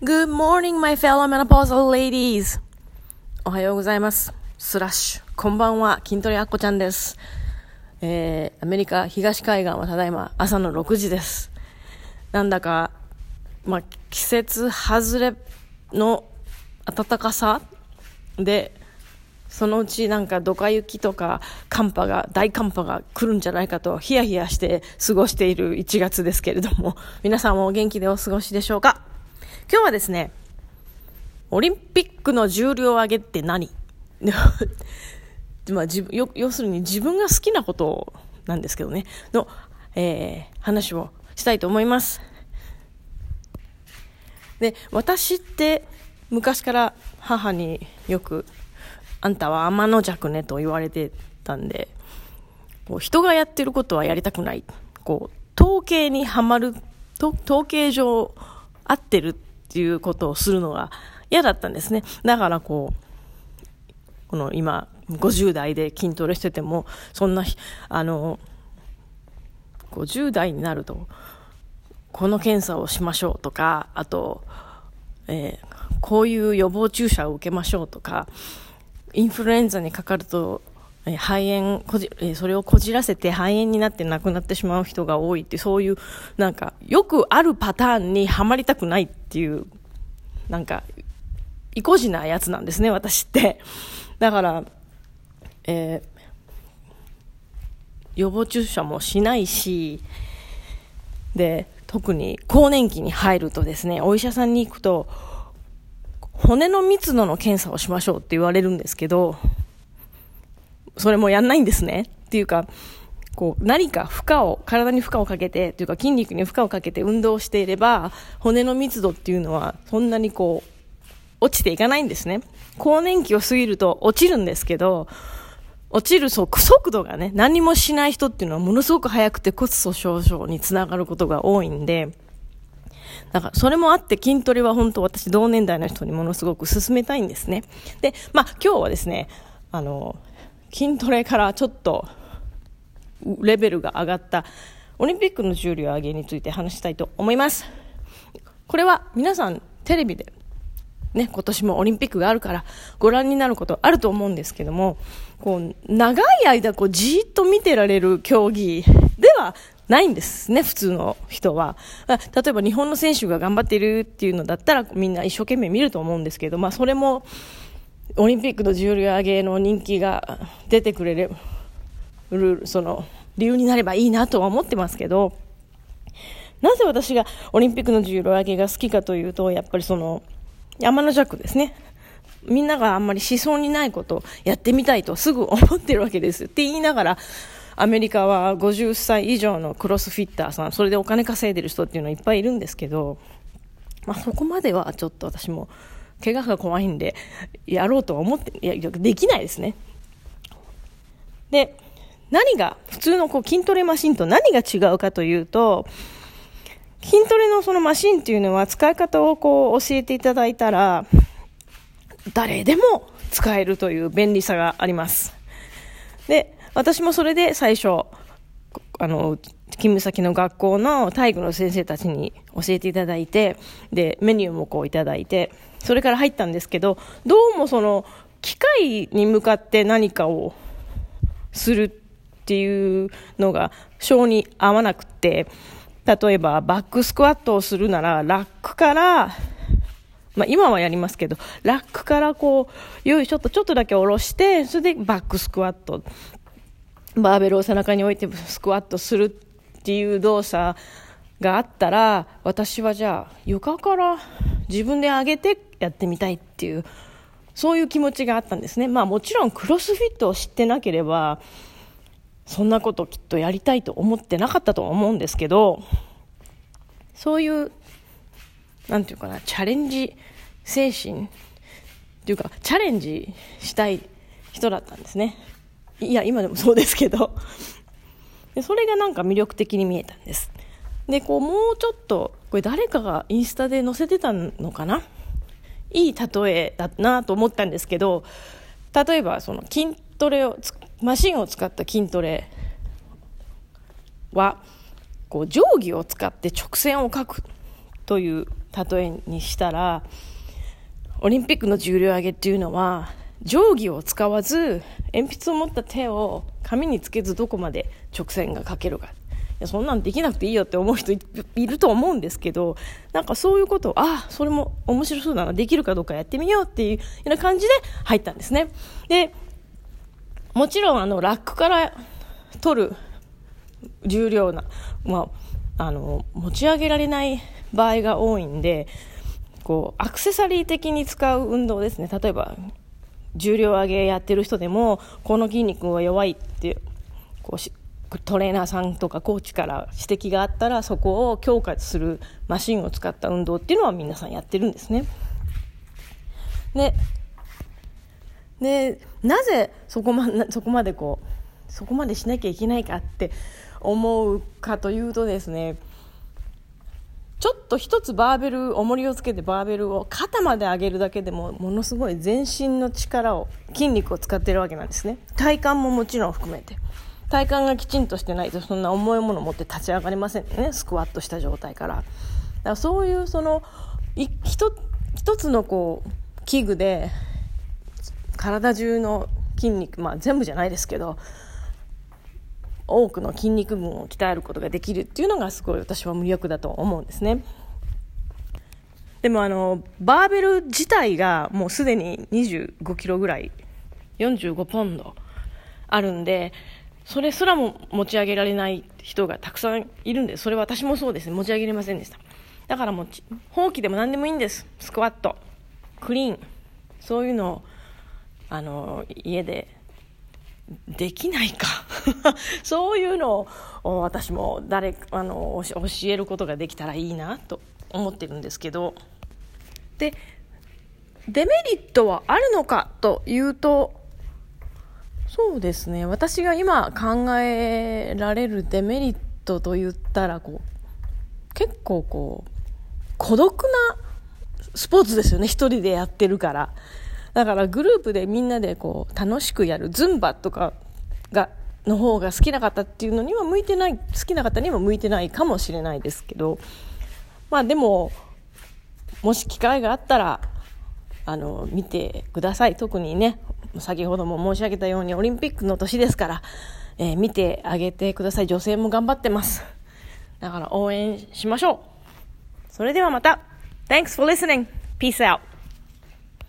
Good morning, my fellow menopausal ladies. おはようございます。スラッシュ。こんばんは、筋トレあっこちゃんです。えー、アメリカ東海岸はただいま朝の6時です。なんだか、まあ、季節外れの暖かさ？で、そのうちなんかドカ雪とか寒波が、大寒波が来るんじゃないかとヒヤヒヤして過ごしている1月ですけれども、皆さんもお元気でお過ごしでしょうか？今日はですね、オリンピックの重量上げって何？まあ、自分要するに自分が好きなことなんですけどね、の、えー、話をしたいと思います。で、私って昔から母によく、あんたは天の弱ねと言われてたんで、こう人がやってることはやりたくない。こう、統計にはまる、と統計上合ってるっていうことをするのが嫌だったんですね。だからこう、この今、50代で筋トレしてても、そんな、あの、50代になると、この検査をしましょうとか、あと、えー、こういう予防注射を受けましょうとか、インフルエンザにかかると、肺炎こじ、え、それをこじらせて肺炎になって亡くなってしまう人が多いって、そういう、なんか、よくあるパターンにはまりたくないっていう、なんか、意固地なやつなんですね、私って。だから、えー、予防注射もしないし、で、特に更年期に入るとですね、お医者さんに行くと、骨の密度の検査をしましょうって言われるんですけど、それもやんないんですね。っていうか、こう、何か負荷を、体に負荷をかけて、というか筋肉に負荷をかけて運動していれば、骨の密度っていうのは、そんなにこう、落ちていかないんですね。更年期を過ぎると落ちるんですけど、落ちる速度がね、何もしない人っていうのはものすごく速くて骨粗鬆症につながることが多いんで、だからそれもあって筋トレは本当私同年代の人にものすごく勧めたいんですね。で、まあ今日はですね、あの、筋トレからちょっとレベルが上がったオリンピックの重量上げについて話したいと思います。これは皆さんテレビでね、今年もオリンピックがあるからご覧になることあると思うんですけども、こう、長い間こうじっと見てられる競技ではないんですね、普通の人は。例えば日本の選手が頑張っているっていうのだったらみんな一生懸命見ると思うんですけど、まあそれもオリンピックの重量上げの人気が出てくれる、その理由になればいいなとは思ってますけど、なぜ私がオリンピックの重量上げが好きかというと、やっぱりその、山の弱ですね。みんながあんまり思想にないことをやってみたいとすぐ思ってるわけです。って言いながら、アメリカは50歳以上のクロスフィッターさん、それでお金稼いでる人っていうのはいっぱいいるんですけど、まあそこまではちょっと私も、怪我が怖いんで、やろうとは思って、いや、できないですね。で、何が、普通のこう筋トレマシンと何が違うかというと、筋トレのそのマシンっていうのは使い方をこう教えていただいたら、誰でも使えるという便利さがあります。で、私もそれで最初、あの、勤務先の学校の体育の先生たちに教えていただいて、で、メニューもこういただいて、それから入ったんですけど、どうもその、機械に向かって何かをするっていうのが、性に合わなくて、例えばバックスクワットをするならラックから、まあ、今はやりますけどラックからこうよいしょっとちょっとだけ下ろしてそれでバックスクワット。バーベルを背中に置いてスクワットするっていう動作があったら私はじゃあ床から自分で上げてやってみたいっていうそういう気持ちがあったんですねまあもちろんクロスフィットを知ってなければそんなこときっとやりたいと思ってなかったとは思うんですけど、そういう、なんていうかな、チャレンジ精神っていうか、チャレンジしたい人だったんですね。いや、今でもそうですけど。でそれがなんか魅力的に見えたんです。で、こう、もうちょっと、これ誰かがインスタで載せてたのかな？いい例えだなと思ったんですけど、例えばその筋トレをマシンを使った筋トレはこう定規を使って直線を描くという例えにしたらオリンピックの重量挙げっていうのは定規を使わず鉛筆を持った手を紙につけずどこまで直線が書けるか。いやそんなんできなくていいよって思う人いると思うんですけどなんかそういうことをあそれも面白そうだなできるかどうかやってみようっていうような感じで入ったんですね。でもちろんあのラックから取る重量な、まあ、あの持ち上げられない場合が多いんでこうアクセサリー的に使う運動ですね。例えば重量上げやってる人でもこの筋肉は弱いってこうしトレーナーさんとかコーチから指摘があったらそこを強化するマシンを使った運動っていうのは皆さんやってるんですね。ででなぜそこま そこまでこうそこまでしなきゃいけないかって思うかというとですねちょっと一つバーベル重りをつけてバーベルを肩まで上げるだけでもものすごい全身の力を筋肉を使っているわけなんですね。体幹ももちろん含めて。体幹がきちんとしてないとそんな重いものを持って立ち上がれませんね。スクワットした状態から。だからそういうその一つのこう器具で体中の筋肉まあ全部じゃないですけど多くの筋肉群を鍛えることができるっていうのがすごい私は魅力だと思うんですねでもあのバーベル自体がもうすでに25キロぐらい45ポンドあるんでそれすらも持ち上げられない人がたくさんいるんで。それは私もそうですね。持ち上げれませんでした。だからもう、放棄でも何でもいいんです。スクワット、クリーン、そういうのを、あの、家で、できないか そういうのを私も誰あの教えることができたらいいなと思ってるんですけど。でデメリットはあるのかというとそうですね。私が今考えられるデメリットと言ったらこう結構こう孤独なスポーツですよね。一人でやってるから。だからグループでみんなでこう楽しくやるズンバとかがの方が好きな方っていうのには向いてない好きな方には向いてないかもしれないですけどまあでももし機会があったらあの見てください特にね先ほども申し上げたようにオリンピックの年ですから、えー、見てあげてください。女性も頑張ってます。だから応援しましょう。それではまた。Thanks for listening. Peace out.